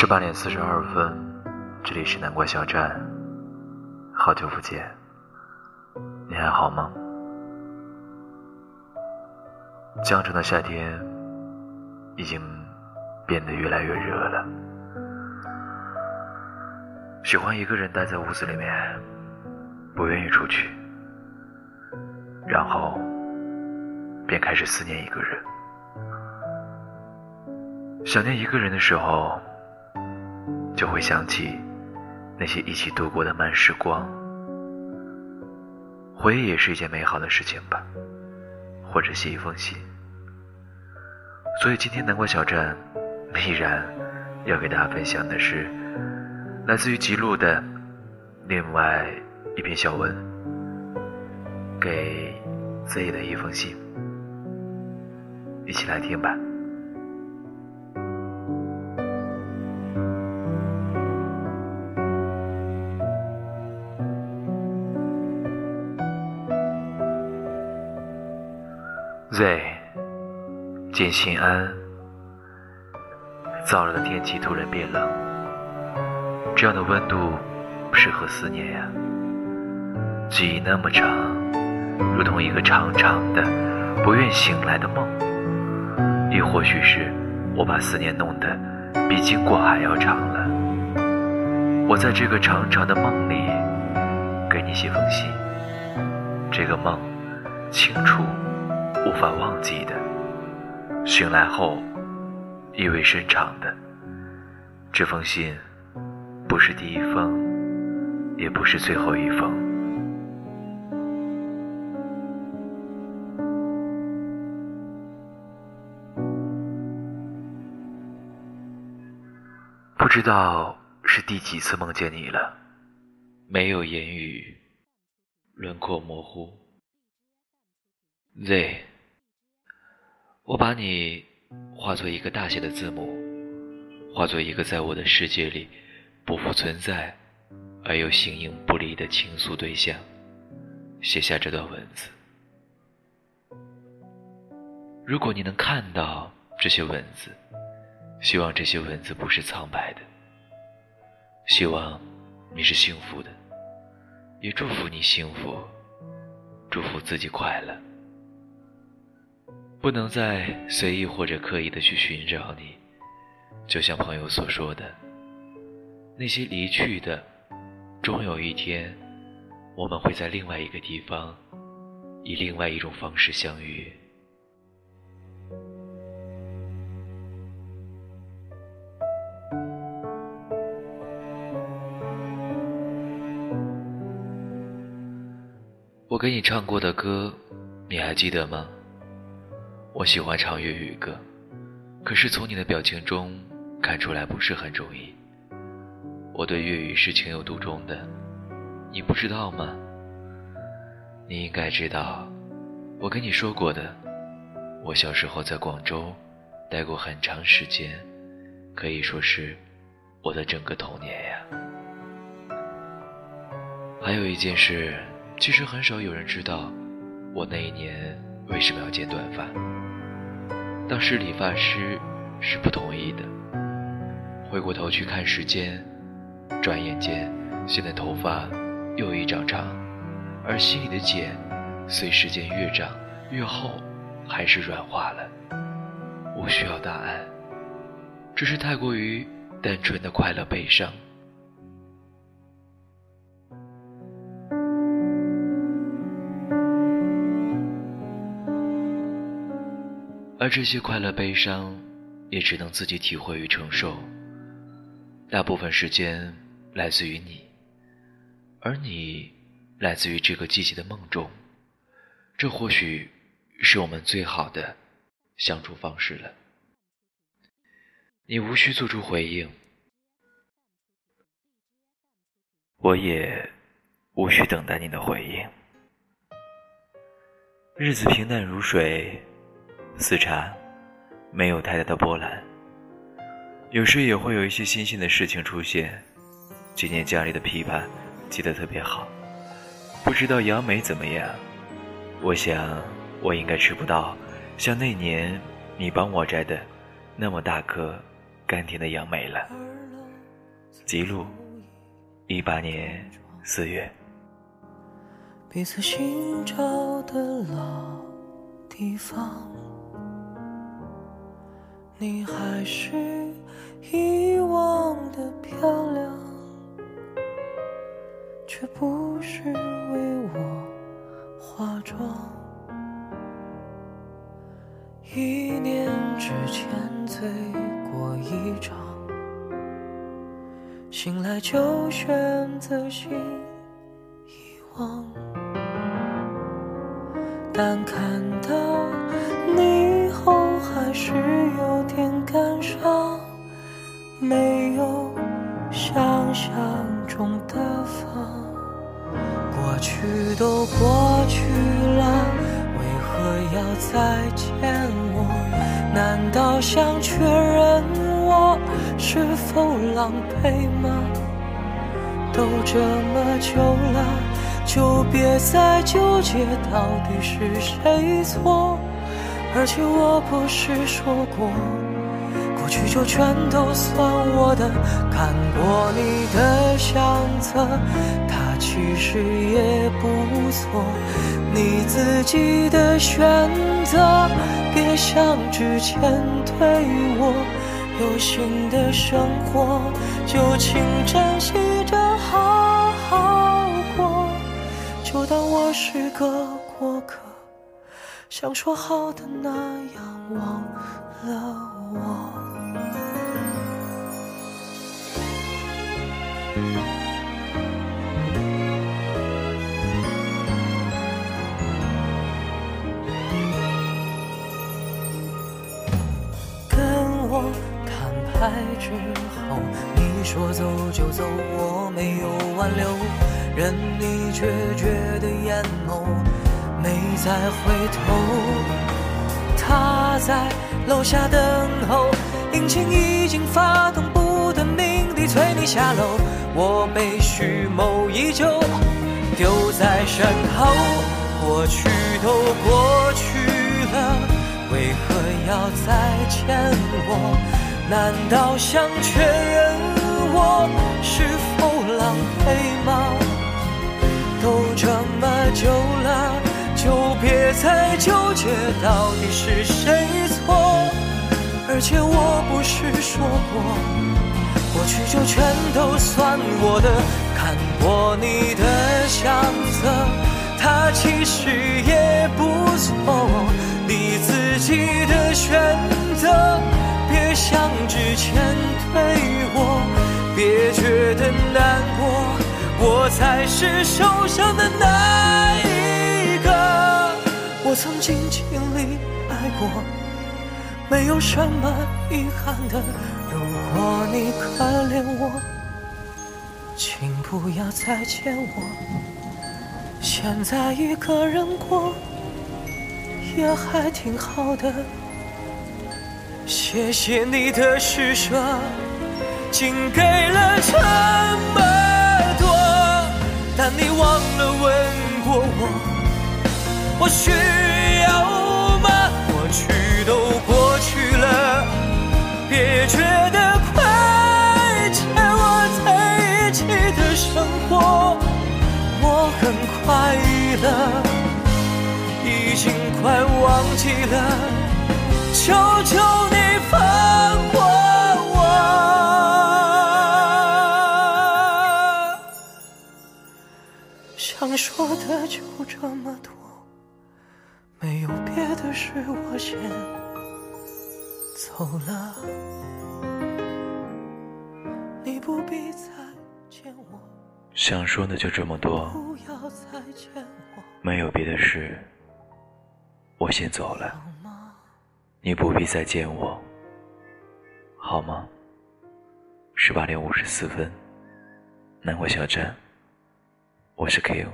十八点四十二分，这里是南瓜小站，好久不见，你还好吗？江城的夏天已经变得越来越热了，喜欢一个人待在屋子里面，不愿意出去，然后便开始思念一个人，想念一个人的时候。就会想起那些一起度过的慢时光，回忆也是一件美好的事情吧，或者写一封信。所以今天南瓜小站依然要给大家分享的是来自于吉路的另外一篇小文，给 Z 的一封信，一起来听吧。Z，见心安。燥热的天气突然变冷，这样的温度适合思念呀。记忆那么长，如同一个长长的、不愿醒来的梦。亦或许是我把思念弄得比经过还要长了。我在这个长长的梦里给你写封信，这个梦清楚。无法忘记的，醒来后意味深长的。这封信不是第一封，也不是最后一封。不知道是第几次梦见你了，没有言语，轮廓模糊。Z。我把你化作一个大写的字母，化作一个在我的世界里不复存在而又形影不离的倾诉对象，写下这段文字。如果你能看到这些文字，希望这些文字不是苍白的。希望你是幸福的，也祝福你幸福，祝福自己快乐。不能再随意或者刻意的去寻找你，就像朋友所说的，那些离去的，终有一天，我们会在另外一个地方，以另外一种方式相遇。我给你唱过的歌，你还记得吗？我喜欢唱粤语歌，可是从你的表情中看出来不是很中意。我对粤语是情有独钟的，你不知道吗？你应该知道，我跟你说过的。我小时候在广州待过很长时间，可以说是我的整个童年呀。还有一件事，其实很少有人知道，我那一年为什么要剪短发。当时理发师是不同意的。回过头去看时间，转眼间，现在头发又一长长，而心里的茧随时间越长越厚，还是软化了。我需要答案，只是太过于单纯的快乐悲伤。而这些快乐、悲伤，也只能自己体会与承受。大部分时间来自于你，而你来自于这个季节的梦中。这或许是我们最好的相处方式了。你无需做出回应，我也无需等待你的回应。日子平淡如水。似茶，没有太大的波澜。有时也会有一些新鲜的事情出现。今年家里的枇杷结得特别好，不知道杨梅怎么样？我想我应该吃不到像那年你帮我摘的那么大颗甘甜的杨梅了。记录：一八年四月。彼此寻找的老地方，你还是遗忘的漂亮，却不是为我化妆。一年之前醉过一场，醒来就选择性遗忘。但看到你是否狼狈吗？都这么久了。就别再纠结到底是谁错，而且我不是说过，过去就全都算我的。看过你的相册，它其实也不错。你自己的选择，别像之前对我。有新的生活，就请珍惜着好好过。就当我是个过客，像说好的那样忘了我。开之后，你说走就走，我没有挽留。任你决绝的眼眸，没再回头。他在楼下等候，引擎已经发动，不等命地催你下楼。我被蓄谋已久，丢在身后。过去都过去了，为何要再见我？难道想确认我是否狼狈吗？都这么久了，就别再纠结到底是谁错。而且我不是说过，过去就全都算我的。看过你的相册，它其实也不错。你自己的选择，别像之前对我，别觉得难过。我才是受伤的那一个。我曾经尽力爱过，没有什么遗憾的。如果你可怜我，请不要再见我。现在一个人过，也还挺好的。谢谢你的施舍，竟给了这么多。但你忘了问过我，我需要吗？过去都过去了，别觉得亏欠我在一起的生活。我很快乐，已经快忘记了，求求你。想说的就这么多，没有别的事，我先走了。你不必再见我。想说的就这么多，没有别的事，我先走了。你不必再见我，好吗？十八点五十四分，南国小站。我是 K.O。